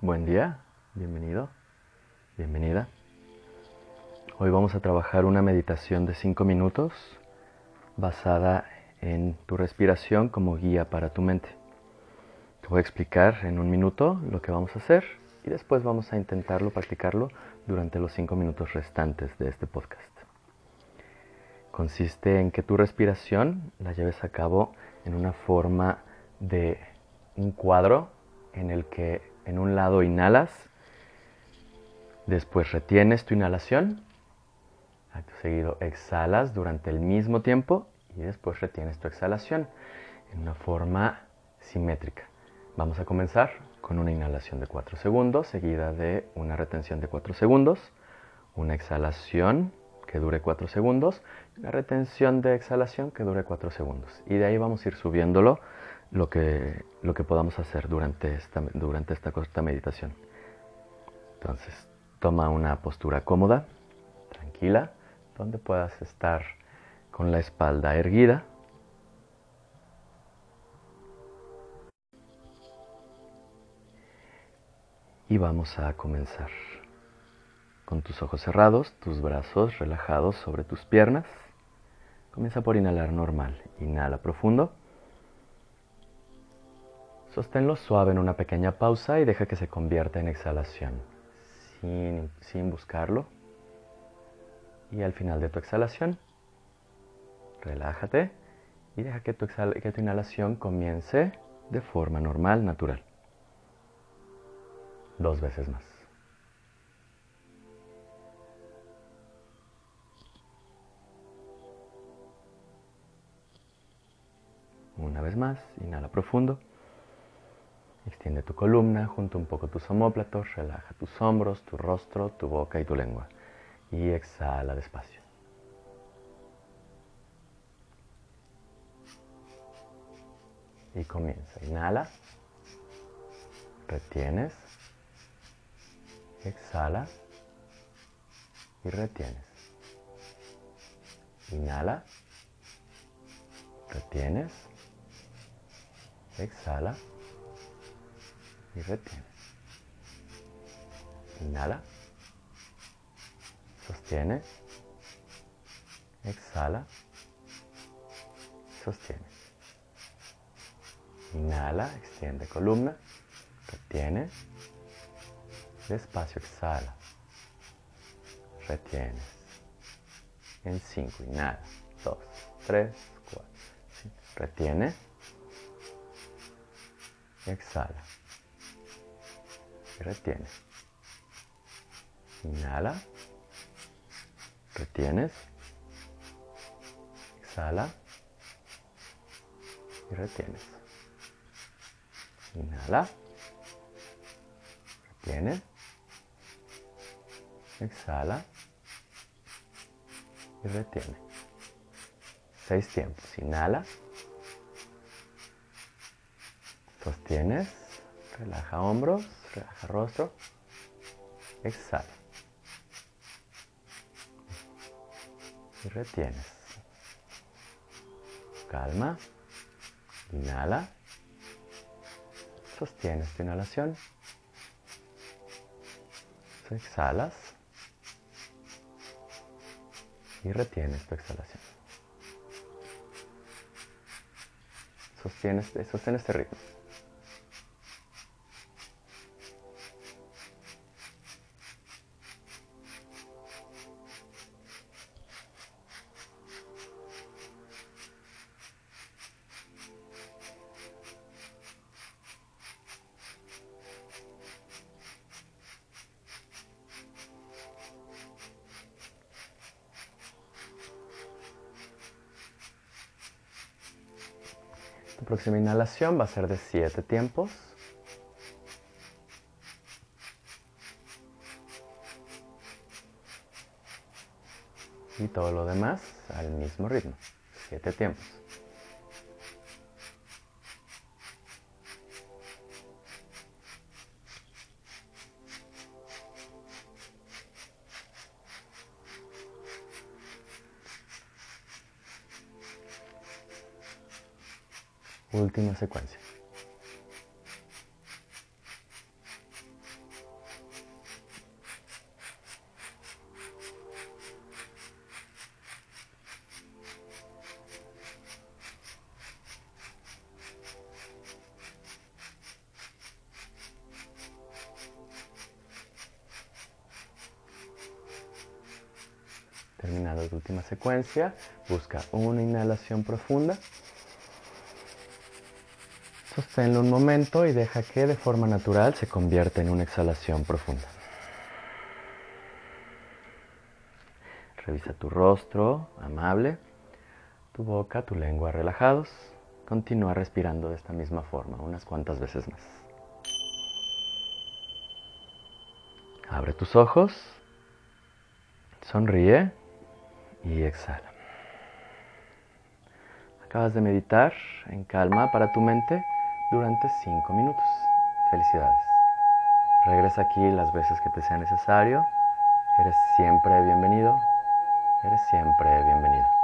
Buen día, bienvenido, bienvenida. Hoy vamos a trabajar una meditación de 5 minutos basada en tu respiración como guía para tu mente. Te voy a explicar en un minuto lo que vamos a hacer y después vamos a intentarlo, practicarlo durante los 5 minutos restantes de este podcast. Consiste en que tu respiración la lleves a cabo en una forma de un cuadro en el que en un lado inhalas, después retienes tu inhalación, acto seguido exhalas durante el mismo tiempo y después retienes tu exhalación en una forma simétrica. Vamos a comenzar con una inhalación de 4 segundos seguida de una retención de 4 segundos, una exhalación que dure 4 segundos, una retención de exhalación que dure 4 segundos. Y de ahí vamos a ir subiéndolo lo que, lo que podamos hacer durante esta, durante esta corta meditación. Entonces, toma una postura cómoda, tranquila, donde puedas estar con la espalda erguida. Y vamos a comenzar con tus ojos cerrados, tus brazos relajados sobre tus piernas. Comienza por inhalar normal. Inhala profundo. Sosténlo suave en una pequeña pausa y deja que se convierta en exhalación, sin, buscarlo. Y al final de tu exhalación, relájate y deja que tu, que tu inhalación comience de forma normal, natural. Dos veces más. Una vez más, inhala profundo. Extiende tu columna, junta un poco tus omóplatos, relaja tus hombros, tu rostro, tu boca y tu lengua. Y exhala despacio. Y comienza. Inhala. Retienes. Exhala. Y retienes. Inhala. Retienes. Exhala y retienes. Inhala. Sostiene. Exhala. Sostiene. Inhala, extiende columna. Retiene. Despacio, exhala. Retienes. En 5. Inhala. 2, 3, 4, 5. Retiene. Exhala y retienes. Inhala, retienes, exhala y retienes. Inhala, retienes, exhala y retiene. Seis tiempos. Inhala, sostienes, relaja hombros, Relaja rostro. Exhala. Y retienes. Calma. Inhala. Sostienes tu inhalación. Exhalas. Y retienes tu exhalación. Sostienes, sostienes este ritmo. Próxima inhalación va a ser de 7 tiempos. Y todo lo demás al mismo ritmo, 7 tiempos. última secuencia. Terminada la última secuencia, busca una inhalación profunda Sosténlo un momento y deja que de forma natural se convierta en una exhalación profunda. Revisa tu rostro, amable, tu boca, tu lengua relajados. Continúa respirando de esta misma forma unas cuantas veces más. Abre tus ojos, sonríe y exhala. Acabas de meditar en calma para tu mente durante 5 minutos. Felicidades. Regresa aquí las veces que te sea necesario. Eres siempre bienvenido. Eres siempre bienvenida.